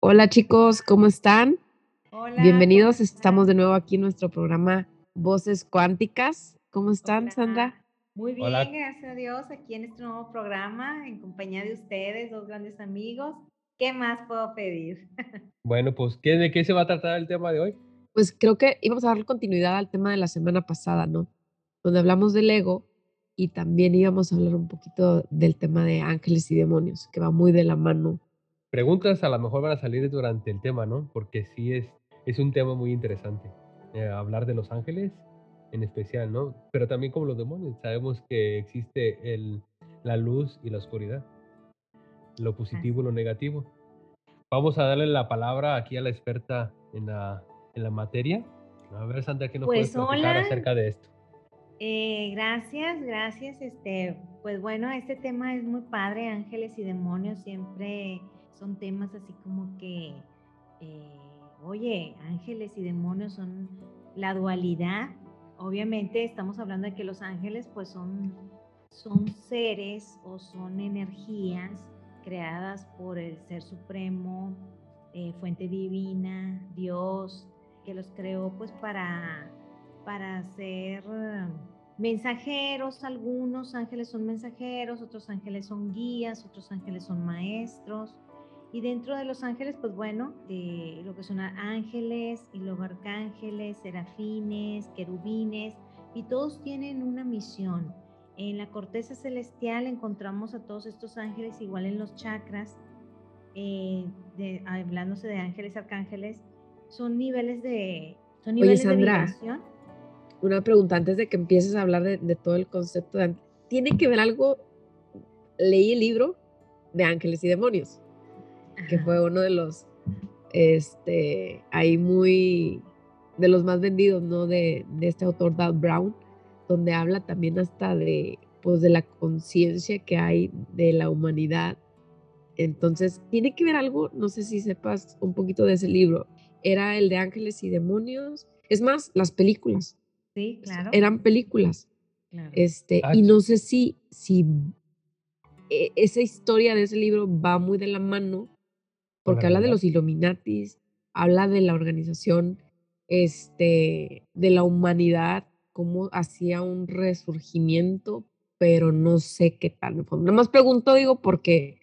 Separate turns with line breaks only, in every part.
Hola chicos, ¿cómo están?
Hola, ¿cómo
Bienvenidos, estamos de nuevo aquí en nuestro programa Voces Cuánticas. ¿Cómo están,
Hola.
Sandra?
Muy bien,
Hola,
gracias a Dios, aquí en este nuevo programa, en compañía de ustedes, dos grandes amigos. ¿Qué más puedo pedir?
bueno, pues, ¿qué de qué se va a tratar el tema de hoy?
Pues creo que íbamos a darle continuidad al tema de la semana pasada, ¿no? Donde hablamos del ego y también íbamos a hablar un poquito del tema de ángeles y demonios, que va muy de la mano.
Preguntas a lo mejor van a salir durante el tema, ¿no? Porque sí es es un tema muy interesante, eh, hablar de los ángeles en especial, ¿no? Pero también como los demonios, sabemos que existe el la luz y la oscuridad, lo positivo y lo negativo. Vamos a darle la palabra aquí a la experta en la en la materia. A ver, Sandra, ¿qué nos puedes
Pues
platicar
hola,
acerca de esto?
eh, gracias, gracias. Este, pues bueno, este tema es muy padre, ángeles y demonios siempre son temas así como que, eh, oye, ángeles y demonios son la dualidad. Obviamente estamos hablando de que los ángeles pues son, son seres o son energías creadas por el Ser Supremo, eh, fuente divina, Dios, que los creó pues para para ser eh, mensajeros, algunos ángeles son mensajeros, otros ángeles son guías, otros ángeles son maestros. Y dentro de los ángeles, pues bueno, de lo que son ángeles y luego arcángeles, serafines, querubines, y todos tienen una misión. En la corteza celestial encontramos a todos estos ángeles, igual en los chakras, eh, de- hablándose de ángeles, arcángeles, son niveles de, son
Oye,
niveles de
Sandra,
vibración
una pregunta antes de que empieces a hablar de, de todo el concepto de. ¿Tiene que ver algo? Leí el libro de Ángeles y Demonios, que fue uno de los, este, ahí muy, de los más vendidos, ¿no? De, de este autor, Dan Brown, donde habla también hasta de, pues, de la conciencia que hay de la humanidad. Entonces, ¿tiene que ver algo? No sé si sepas un poquito de ese libro. Era el de Ángeles y Demonios. Es más, las películas.
Sí, claro,
Eran películas.
claro.
Este,
Ah,
y no sé si, si e- esa historia de ese libro va muy de la mano
¿con la
porque habla de los Illuminatis, habla de la organización, este, de la humanidad, cómo hacía un resurgimiento, pero no sé qué tal. Nada más pregunto, digo, porque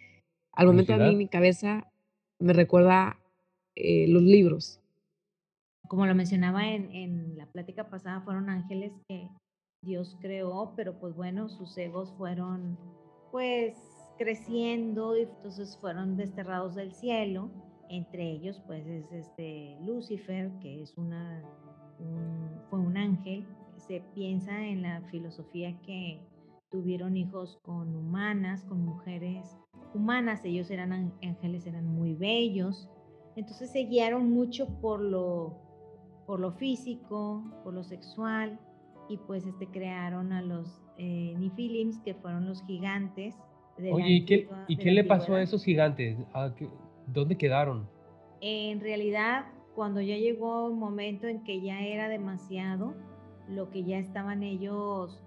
al momento a mí mi cabeza me recuerda eh, los libros.
Como lo mencionaba en, en la plática pasada, fueron ángeles que Dios creó, pero pues bueno, sus egos fueron pues creciendo y entonces fueron desterrados del cielo. Entre ellos pues es este Lucifer, que es una, un- fue un ángel. Se piensa en la filosofía que tuvieron hijos con humanas, con mujeres humanas. Ellos eran án- ángeles, eran muy bellos. Entonces se guiaron mucho por lo por lo físico, por lo sexual, y pues este crearon a los eh, Nifilims, que fueron los gigantes
Oye, ¿y qué
antigua,
y qué le pasó a esos gigantes? ¿A qué dónde quedaron?
En realidad, cuando ya llegó un momento en que ya era demasiado, lo que ya estaban ellos,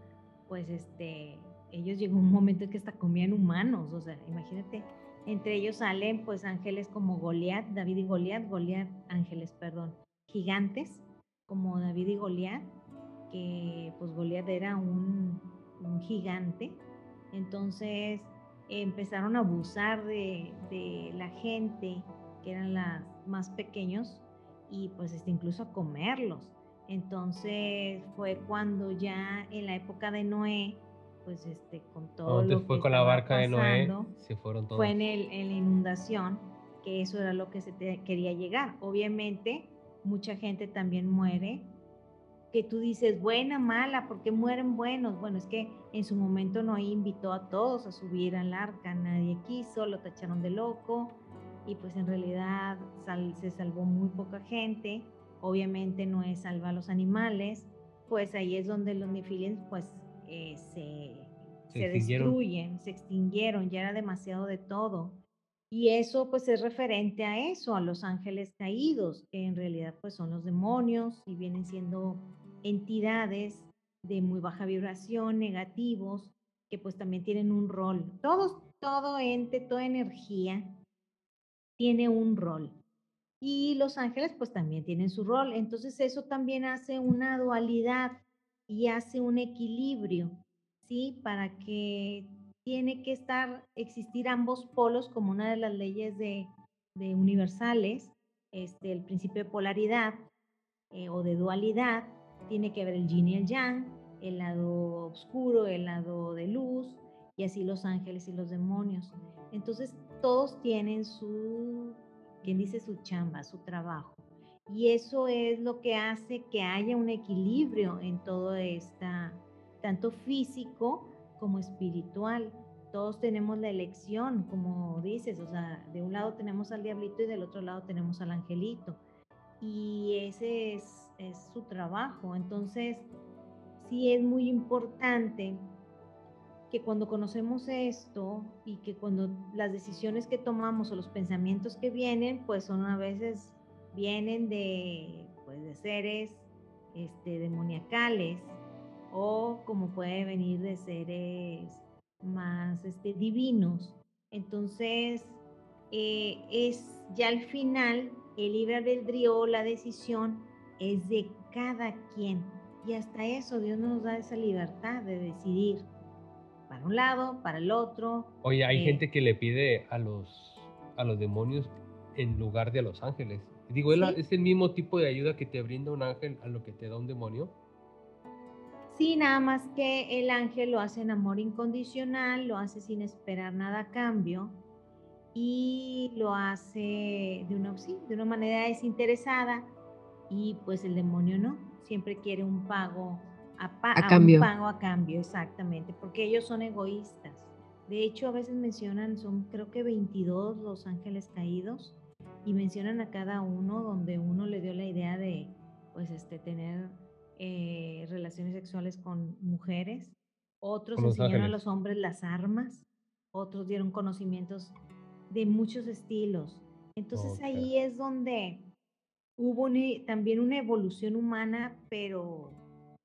pues este, ellos llegó un momento en que hasta comían humanos, o sea, imagínate, entre ellos salen pues ángeles como Goliat, David y Goliat, Goliat, ángeles, perdón, gigantes como David y Goliat, que pues Goliat era un, un gigante, entonces empezaron a abusar de, de la gente que eran las más pequeños y pues este, incluso a comerlos. Entonces fue cuando ya en la época de Noé, pues este, con todo lo que
fue con la barca de Noé, se fueron
fue en, el, en la inundación, que eso era lo que se te- quería llegar. Obviamente, mucha gente también muere que tú dices, buena, mala, ¿por qué mueren buenos? Bueno, es que en su momento Noé invitó a todos a subir al arca, nadie quiso, lo tacharon de loco y pues en realidad sal- se salvó muy poca gente. Obviamente Noé salva a los animales, pues ahí es donde los nefilims pues eh, se,
Se
se destruyen, se extinguieron, ya era demasiado de todo. Y eso pues es referente a eso, a los ángeles caídos, que en realidad pues son los demonios y vienen siendo entidades de muy baja vibración, negativos, que pues también tienen un rol. Todos, todo ente, toda energía tiene un rol. Y los ángeles pues también tienen su rol. Entonces eso también hace una dualidad y hace un equilibrio, ¿sí? Para que tiene que estar, existir ambos polos como una de las leyes de, universales, este, el principio de polaridad eh, o de dualidad, tiene que haber el yin y el yang, el lado oscuro, el lado de luz, y así los ángeles y los demonios. Entonces, todos tienen su, ¿quién dice su chamba, su trabajo? Y eso es lo que hace que haya un equilibrio en todo esta, tanto físico como espiritual. Todos tenemos la elección, como dices, o sea, de un lado tenemos al diablito y del otro lado tenemos al angelito. Y ese es, es su trabajo. Entonces, sí es muy importante que cuando conocemos esto y que cuando las decisiones que tomamos o los pensamientos que vienen, pues son a veces vienen de, pues, de seres este, demoniacales o como puede venir de seres más este, divinos. Entonces, eh, es ya al final el libre albedrío, la decisión es de cada quien. Y hasta eso Dios nos da esa libertad de decidir para un lado, para el otro.
Oye, hay eh gente que le pide a los, a los demonios en lugar de a los ángeles. Digo, ¿es el mismo tipo de ayuda que te brinda un ángel a lo que te da un demonio?
Sí, nada más que el ángel lo hace en amor incondicional, lo hace sin esperar nada a cambio y lo hace de una, de una manera desinteresada y pues el demonio no, siempre quiere un pago a, cambio. Un pago a cambio, exactamente, porque ellos son egoístas. De hecho, a veces mencionan, son creo que 22 los ángeles caídos y mencionan a cada uno donde uno le dio la idea de, pues, este, tener eh, relaciones sexuales con mujeres. Otros enseñaron a los hombres las armas. Otros dieron conocimientos de muchos estilos. Entonces ahí es donde hubo también una evolución humana, pero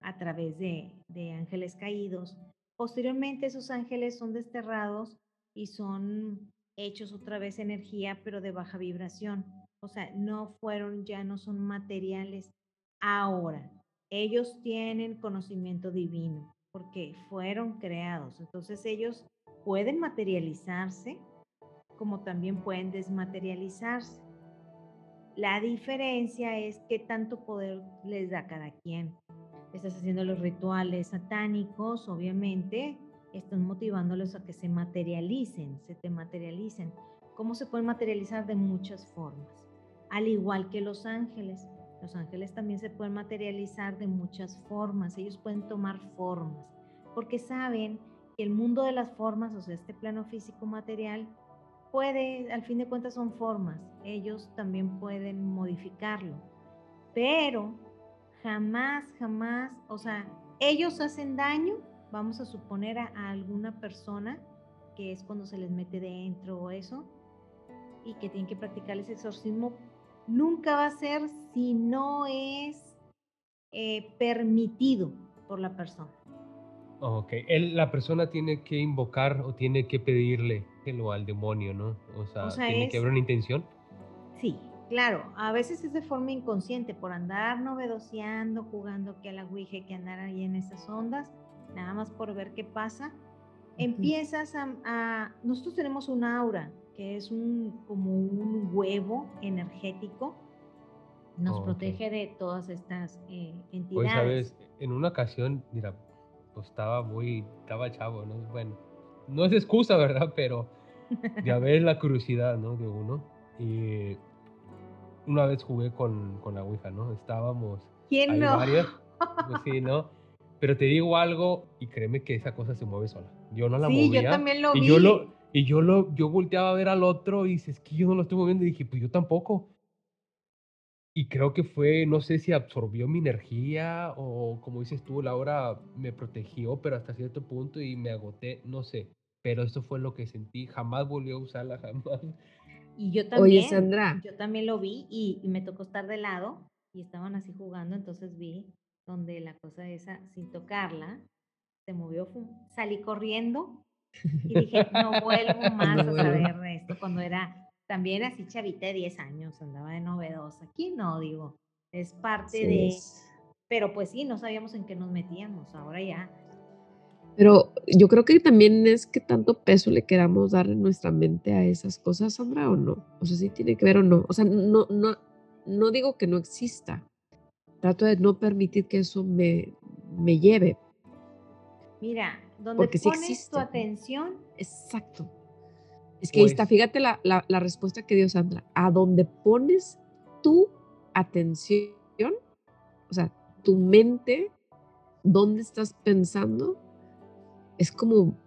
a través de, ángeles caídos. Posteriormente esos ángeles son desterrados y son hechos otra vez energía, pero de baja vibración. O sea, no fueron, ya no son materiales. Ahora, ellos tienen conocimiento divino porque fueron creados. Entonces ellos pueden materializarse como también pueden desmaterializarse. La diferencia es qué tanto poder les da cada quien estás haciendo los rituales satánicos, obviamente, están motivándolos a que se materialicen, se te materialicen. ¿Cómo se pueden materializar? De muchas formas. Al igual que los ángeles. Los ángeles también se pueden materializar de muchas formas. Ellos pueden tomar formas. Porque saben que el mundo de las formas, o sea, este plano físico material, puede, al fin de cuentas son formas. Ellos también pueden modificarlo. Pero jamás, jamás, o sea, ellos hacen daño, vamos a suponer a, alguna persona, que es cuando se les mete dentro o eso, y que tienen que practicar ese exorcismo, nunca va a ser si no es eh, permitido por la persona.
Ok, Él, la persona tiene que invocar o tiene que pedirle al demonio, ¿no? O sea, tiene que haber una intención.
Sí, Claro, a veces es de forma inconsciente, por andar novedoseando, jugando que a la Ouija, que andar ahí en esas ondas, nada más por ver qué pasa. Empiezas a, Nosotros tenemos un aura, que es un, como un huevo energético, nos protege de todas estas eh, entidades. Pues,
sabes, en una ocasión, mira, pues estaba muy, estaba chavo, ¿no? Bueno, no es excusa, ¿verdad? Pero ya ves la curiosidad, ¿no? De uno. Y una vez jugué con, con la Ouija, ¿no? Estábamos.
¿Quién no?
Varias, pues sí, ¿no? Pero te digo algo y créeme que esa cosa se mueve sola. Yo no la sí,
movía. yo también lo
y
vi.
Yo lo, y yo lo, yo volteaba a ver al otro y dices, que yo no lo estoy moviendo. Y dije, pues yo tampoco. Y creo que fue, no sé si absorbió mi energía o como dices tú, Laura me protegió, pero hasta cierto punto y me agoté, no sé. Pero esto fue lo que sentí. Jamás volvió a usarla, jamás.
Y yo también, Sandra. yo también lo vi y, me tocó estar de lado y estaban así jugando, entonces vi donde la cosa esa, sin tocarla, se movió, salí corriendo y dije, no vuelvo más a saber esto cuando era, también así chavita de 10 años, andaba de novedosa. Aquí no, digo, es parte de... Pero pues sí, no sabíamos en qué nos metíamos, ahora ya.
Pero yo creo que también es que tanto peso le queramos dar en nuestra mente a esas cosas, Sandra, o no. O sea, sí tiene que ver o no. O sea, no, no, no digo que no exista. Trato de no permitir que eso me, me lleve.
Mira, donde pones tu atención.
Exacto. Es que ahí está, pues fíjate la, la, respuesta que dio Sandra. A donde pones tu atención, o sea, tu mente, dónde estás pensando, es como,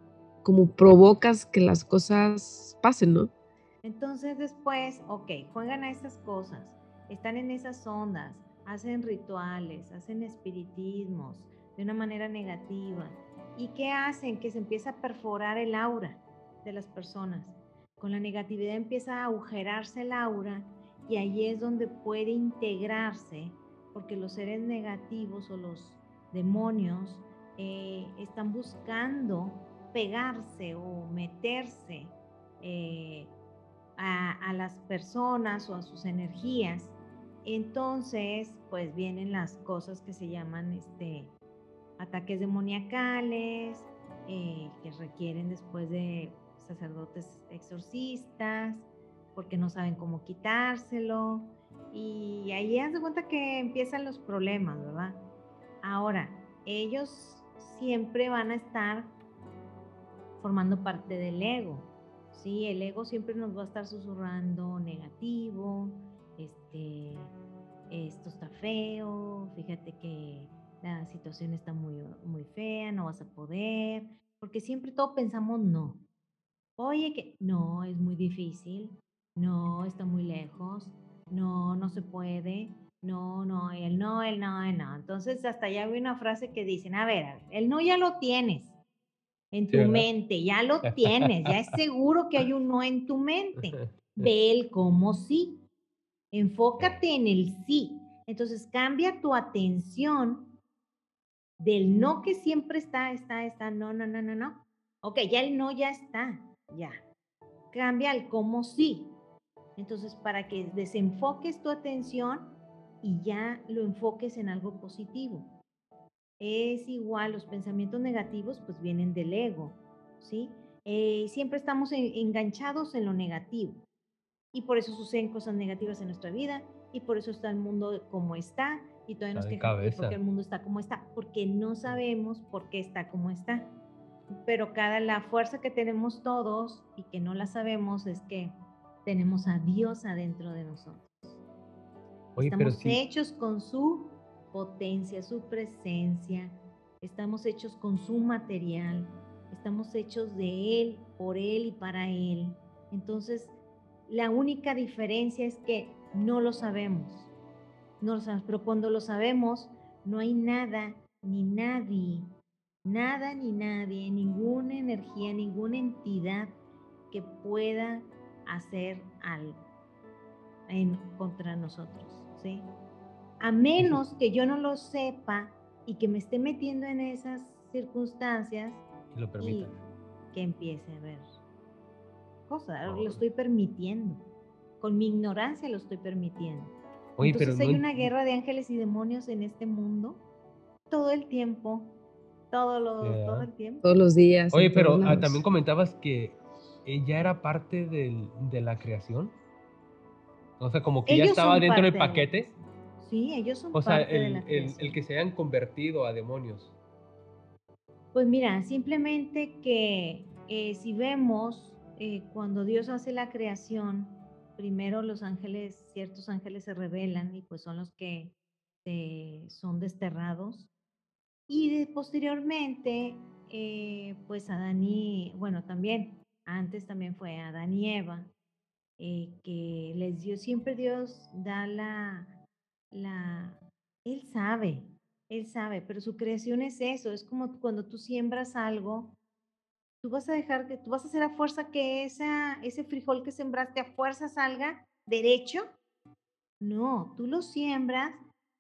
como provocas que las cosas pasen, ¿no?
Entonces después, ok, juegan a esas cosas, están en esas ondas, hacen rituales, hacen espiritismos de una manera negativa. ¿Y qué hacen? Que se empieza a perforar el aura de las personas. Con la negatividad empieza a agujerarse el aura y ahí es donde puede integrarse, porque los seres negativos o los demonios eh, están buscando pegarse o meterse eh, a, las personas o a sus energías. Entonces, pues vienen las cosas que se llaman este, ataques demoníacales, eh, que requieren después de sacerdotes exorcistas, porque no saben cómo quitárselo. Y ahí haz de cuenta que empiezan los problemas, ¿verdad? Ahora, ellos siempre van a estar formando parte del ego. ¿sí? El ego siempre nos va a estar susurrando negativo, este, esto está feo, fíjate que la situación está muy, muy fea, no vas a poder, porque siempre todo pensamos no. Oye, que no, es muy difícil, no, está muy lejos, no, no se puede, no, no, el no, el no, el no. Entonces, hasta ya vi una frase que dicen, a ver, el no ya lo tienes en tu mente, ya lo tienes, ya es seguro que hay un no en tu mente. Ve el como sí. Enfócate en el sí. Entonces, cambia tu atención del no que siempre está, está, está, no, no, no, no, no. Ok, ya el no ya está, ya. Cambia al como sí. Entonces, para que desenfoques tu atención y ya lo enfoques en algo positivo. Es igual, los pensamientos negativos pues vienen del ego, ¿sí? Eh, siempre estamos enganchados en lo negativo y por eso suceden cosas negativas en nuestra vida y por eso está el mundo como está y todavía nos quejamos porque el mundo está como está, porque no sabemos por qué está como está. Pero cada la fuerza que tenemos todos y que no la sabemos es que tenemos a Dios adentro de nosotros. Estamos hechos con su potencia, su presencia. Estamos hechos con su material. Estamos hechos de Él, por Él y para Él. Entonces, la única diferencia es que no lo sabemos. No lo sabemos, pero cuando lo sabemos, no hay nada ni nadie, nada ni nadie, ninguna energía, ninguna entidad que pueda hacer algo en contra nosotros. A menos que yo no lo sepa y que me esté metiendo en esas circunstancias
lo y
que empiece a ver cosas, lo estoy permitiendo. Con mi ignorancia lo estoy permitiendo. Entonces hay una guerra de ángeles y demonios en este mundo todo el tiempo, todo, todo el tiempo.
Todos los días.
Oye, pero ah, también comentabas que ella era parte de la creación. O sea, como que ya estaba dentro del paquete.
Sí, ellos son
o sea, el, el, que se hayan convertido a demonios.
Pues mira, simplemente que eh, si vemos eh, cuando Dios hace la creación, primero los ángeles, ciertos ángeles se revelan y pues son los que son desterrados. Y posteriormente, eh, pues Adán y, bueno, también, antes también fue Adán y Eva, eh, que les dio, siempre Dios da la, la, Él sabe, Él sabe, pero su creación es eso, es como cuando tú siembras algo, tú vas a dejar que, tú vas a hacer a fuerza que esa, ese frijol que sembraste a fuerza salga derecho. No, tú lo siembras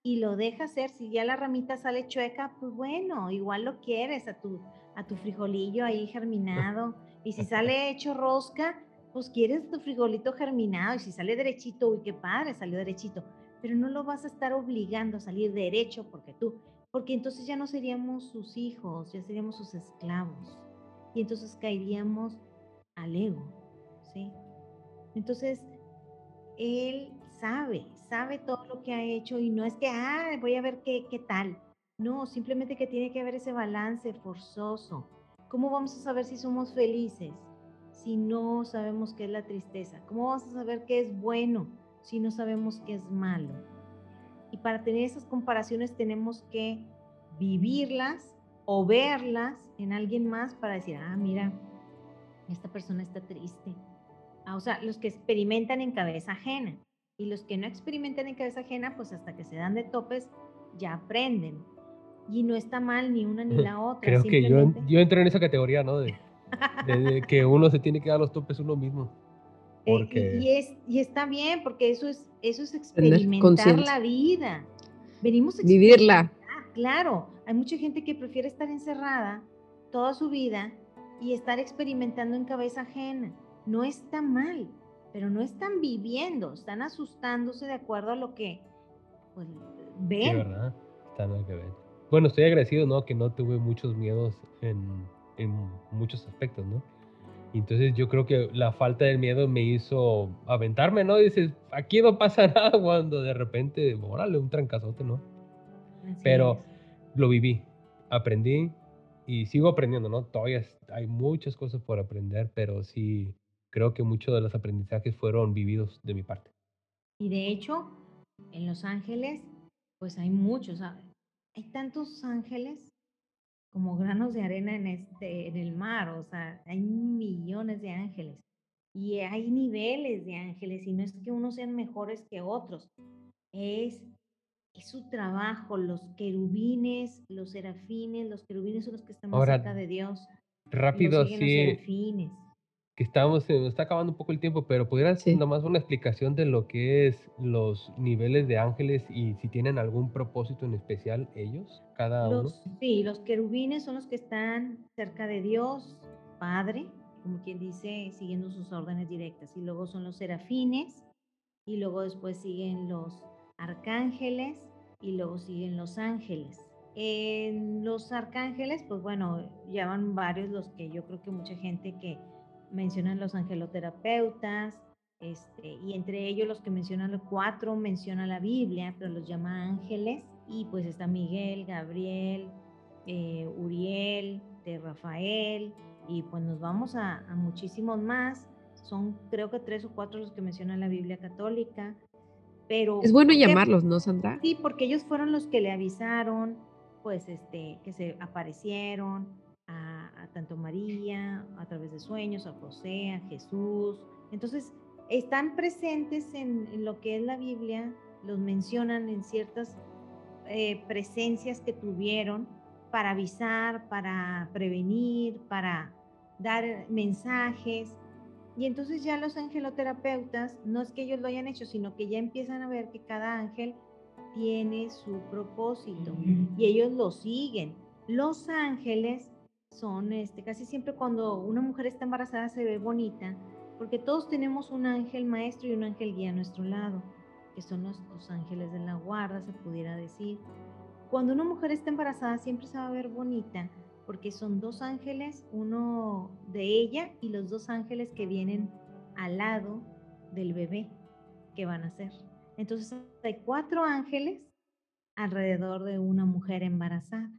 y lo dejas ser, si ya la ramita sale chueca, pues bueno, igual lo quieres a tu, a tu frijolillo ahí germinado. Y si sale hecho rosca, pues quieres tu frijolito germinado y si sale derechito, uy, qué padre, salió derechito, pero no lo vas a estar obligando a salir derecho porque tú, porque entonces ya no seríamos sus hijos, ya seríamos sus esclavos y entonces caeríamos al ego, ¿sí? Entonces, él sabe, sabe todo lo que ha hecho y no es que, ah, voy a ver qué, qué tal. No, simplemente que tiene que haber ese balance forzoso. ¿Cómo vamos a saber si somos felices? si no sabemos qué es la tristeza? ¿Cómo vamos a saber qué es bueno si no sabemos qué es malo? Y para tener esas comparaciones tenemos que vivirlas o verlas en alguien más para decir, ah, mira, esta persona está triste. Ah, o sea, los que experimentan en cabeza ajena y los que no experimentan en cabeza ajena, pues hasta que se dan de topes, ya aprenden. Y no está mal ni una ni la otra.
Creo que yo, yo entro en esa categoría, ¿no? De de que uno se tiene que dar los topes uno mismo.
Eh, porque... Y, es, y está bien, porque eso es, eso es experimentar la vida. Venimos a
vivirla.
Claro, hay mucha gente que prefiere estar encerrada toda su vida y estar experimentando en cabeza ajena. No está mal, pero no están viviendo, están asustándose de acuerdo a lo que pues, ven.
Sí, ¿verdad? Están que ven. Bueno, estoy agradecido, ¿no? Que no tuve muchos miedos en, en muchos aspectos, ¿no? Entonces yo creo que la falta de miedo me hizo aventarme, ¿no? Dices, aquí no pasa nada cuando de repente, órale, un trancazote, ¿no? Pero lo viví, aprendí y sigo aprendiendo, ¿no? Todavía hay muchas cosas por aprender, pero sí creo que muchos de los aprendizajes fueron vividos de mi parte.
Y de hecho, en Los Ángeles, pues hay muchos, hay tantos ángeles como granos de arena en, este, en el mar, o sea, hay millones de ángeles y hay niveles de ángeles y no es que unos sean mejores que otros, es, es su trabajo, los querubines, los serafines, los querubines son los que están más cerca de Dios.
Rápido, sí que estamos, se nos está acabando un poco el tiempo, pero ¿pudieras sí. nomás una explicación de lo que es los niveles de ángeles y si tienen algún propósito en especial ellos, cada uno?
Sí, los querubines son los que están cerca de Dios, Padre, como quien dice, siguiendo sus órdenes directas. Y luego son los serafines, y luego después siguen los arcángeles, y luego siguen los ángeles. En los arcángeles, pues bueno, ya van varios los que yo creo que mucha gente que mencionan los angeloterapeutas, este, y entre ellos los que mencionan los cuatro, menciona la Biblia, pero los llama ángeles, y pues está Miguel, Gabriel, eh, Uriel, de Rafael, y pues nos vamos a, a, muchísimos más, son creo que tres o cuatro los que menciona la Biblia católica, pero...
Es bueno llamarlos, ¿no, Sandra?
Sí, porque ellos fueron los que le avisaron, pues, este, que se aparecieron, a, tanto María, a través de sueños, a José, a Jesús. Entonces, están presentes en, lo que es la Biblia, los mencionan en ciertas eh, presencias que tuvieron para avisar, para prevenir, para dar mensajes. Y entonces ya los angeloterapeutas, no es que ellos lo hayan hecho, sino que ya empiezan a ver que cada ángel tiene su propósito y ellos lo siguen. Los ángeles son este, casi siempre cuando una mujer está embarazada se ve bonita, porque todos tenemos un ángel maestro y un ángel guía a nuestro lado, que son los, ángeles de la guarda, se pudiera decir. Cuando una mujer está embarazada siempre se va a ver bonita, porque son dos ángeles, uno de ella y los dos ángeles que vienen al lado del bebé que van a ser. Entonces hay cuatro ángeles alrededor de una mujer embarazada.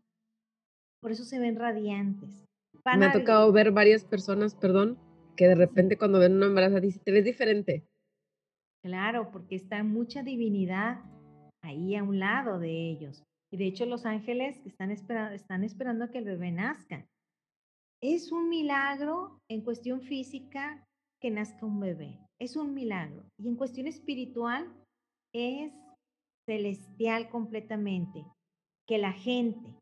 Por eso se ven radiantes.
Me ha tocado ver varias personas, perdón, que de repente cuando ven una embarazada dice, te ves diferente.
Claro, porque está mucha divinidad ahí a un lado de ellos. Y de hecho los ángeles están, esperando, están esperando a que el bebé nazca. Es un milagro en cuestión física que nazca un bebé. Es un milagro. Y en cuestión espiritual es celestial completamente. Que la gente,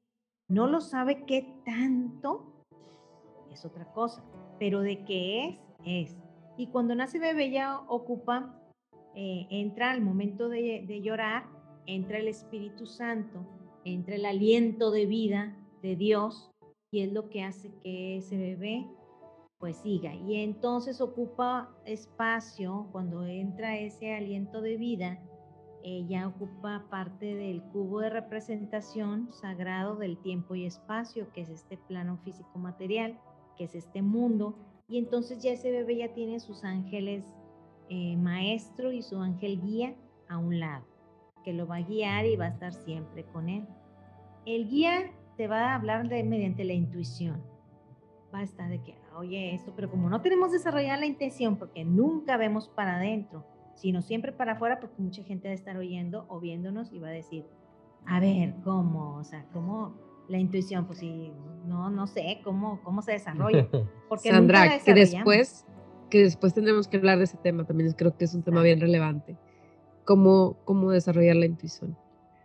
no lo sabe qué tanto, es otra cosa, pero de qué es, es. Y cuando nace bebé ya ocupa, eh, entra al momento de, de llorar, entra el Espíritu Santo, entra el aliento de vida de Dios y es lo que hace que ese bebé pues siga. Y entonces ocupa espacio, cuando entra ese aliento de vida, ella ocupa parte del cubo de representación sagrado del tiempo y espacio, que es este plano físico material, que es este mundo. Y entonces ya ese bebé ya tiene sus ángeles eh, maestro y su ángel guía a un lado, que lo va a guiar y va a estar siempre con él. El guía te va a hablar de, mediante la intuición. Va a estar de que, oye, esto, pero como no tenemos desarrollada la intención, porque nunca vemos para adentro, sino siempre para afuera, porque mucha gente va a estar oyendo o viéndonos y va a decir, a ver, ¿cómo? O sea, ¿cómo la intuición? Pues sí, no, no sé cómo, cómo se desarrolla.
Porque Sandra, que después, que después tendremos que hablar de ese tema, también creo que es un tema bien relevante. Cómo, cómo desarrollar la intuición.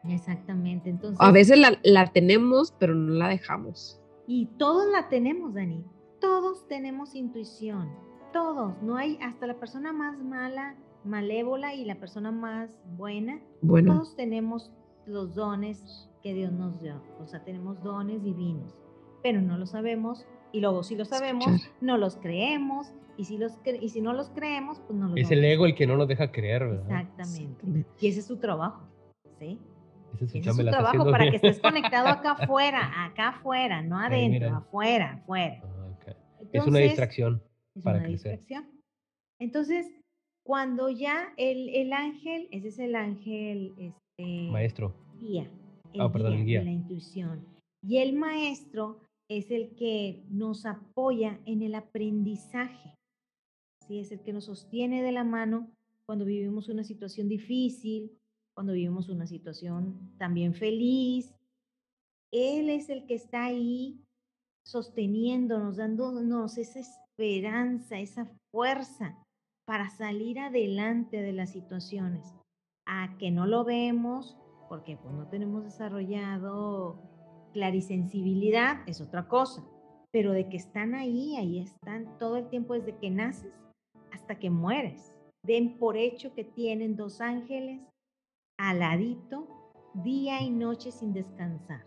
Exactamente. Entonces,
a veces la, la tenemos, pero no la dejamos.
Y todos la tenemos, Dani. Todos tenemos intuición. Todos. No hay hasta la persona más mala malévola y la persona más buena, bueno. todos tenemos los dones que Dios nos dio. O sea, tenemos dones divinos, pero no lo sabemos y luego si lo sabemos, no los creemos y si, los y si no los creemos, pues no los
Es el ego el que no nos deja creer, ¿verdad?
Exactamente. Y ese es su trabajo, ¿sí? Ese es su, trabajo para que estés conectado acá afuera, acá afuera, no adentro, afuera, afuera.
Ah, es una distracción.
Es para una distracción. Entonces, cuando ya el, el ángel, ese es el ángel este,
maestro.
Guía. El ah, perdón, guía, La intuición. Y el maestro es el que nos apoya en el aprendizaje. ¿sí? Es el que nos sostiene de la mano cuando vivimos una situación difícil, cuando vivimos una situación también feliz. Él es el que está ahí sosteniéndonos, dándonos esa esperanza, esa fuerza para salir adelante de las situaciones. A que no lo vemos porque pues, no tenemos desarrollado clarisensibilidad es otra cosa, pero de que están ahí, ahí están todo el tiempo desde que naces hasta que mueres. Den por hecho que tienen dos ángeles aladito día y noche sin descansar.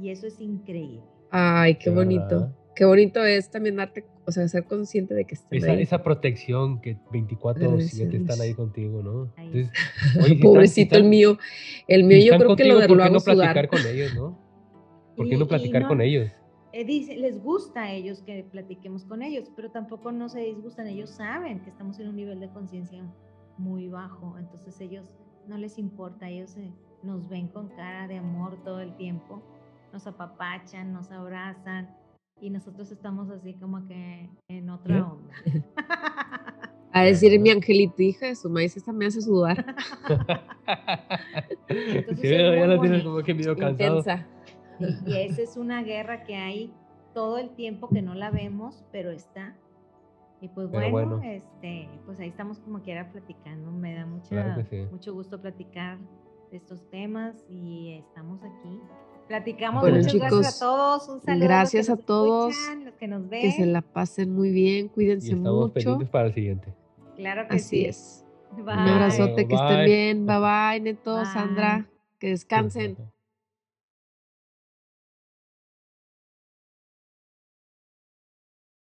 Y eso es increíble.
Ay, qué bonito. Qué bonito es también darte o sea, ser consciente de que están
esa,
ahí.
Esa protección que 24-7 están ahí contigo, ¿no?
Entonces, Pobrecito el mío. El mío yo creo que lo, de,
¿por qué no platicar con ellos, no? ¿Por qué no platicar con ellos?
Eh, dice, les gusta a ellos que platiquemos con ellos, pero tampoco no se disgustan. Ellos saben que estamos en un nivel de conciencia muy bajo, entonces ellos no les importa, ellos nos ven con cara de amor todo el tiempo, nos apapachan, nos abrazan, y nosotros estamos así como que en otra onda.
A decir mi angelito, hija de su maíz, esta me hace sudar.
Entonces, sí, ya la tienes como que medio cansado.
Y esa es una guerra que hay todo el tiempo que no la vemos, pero está. Y pues bueno, este, pues ahí estamos como quiera platicando. Me da mucha, mucho gusto platicar de estos temas y estamos aquí Platicamos. Muchas gracias a todos. Un saludo.
Gracias a, todos.
que nos ven.
Que se la pasen muy bien. Cuídense y estamos mucho. pendientes
para el siguiente.
Claro que
Así es. Un abrazote, que estén bien. Bye bye, Neto, Sandra. Que descansen.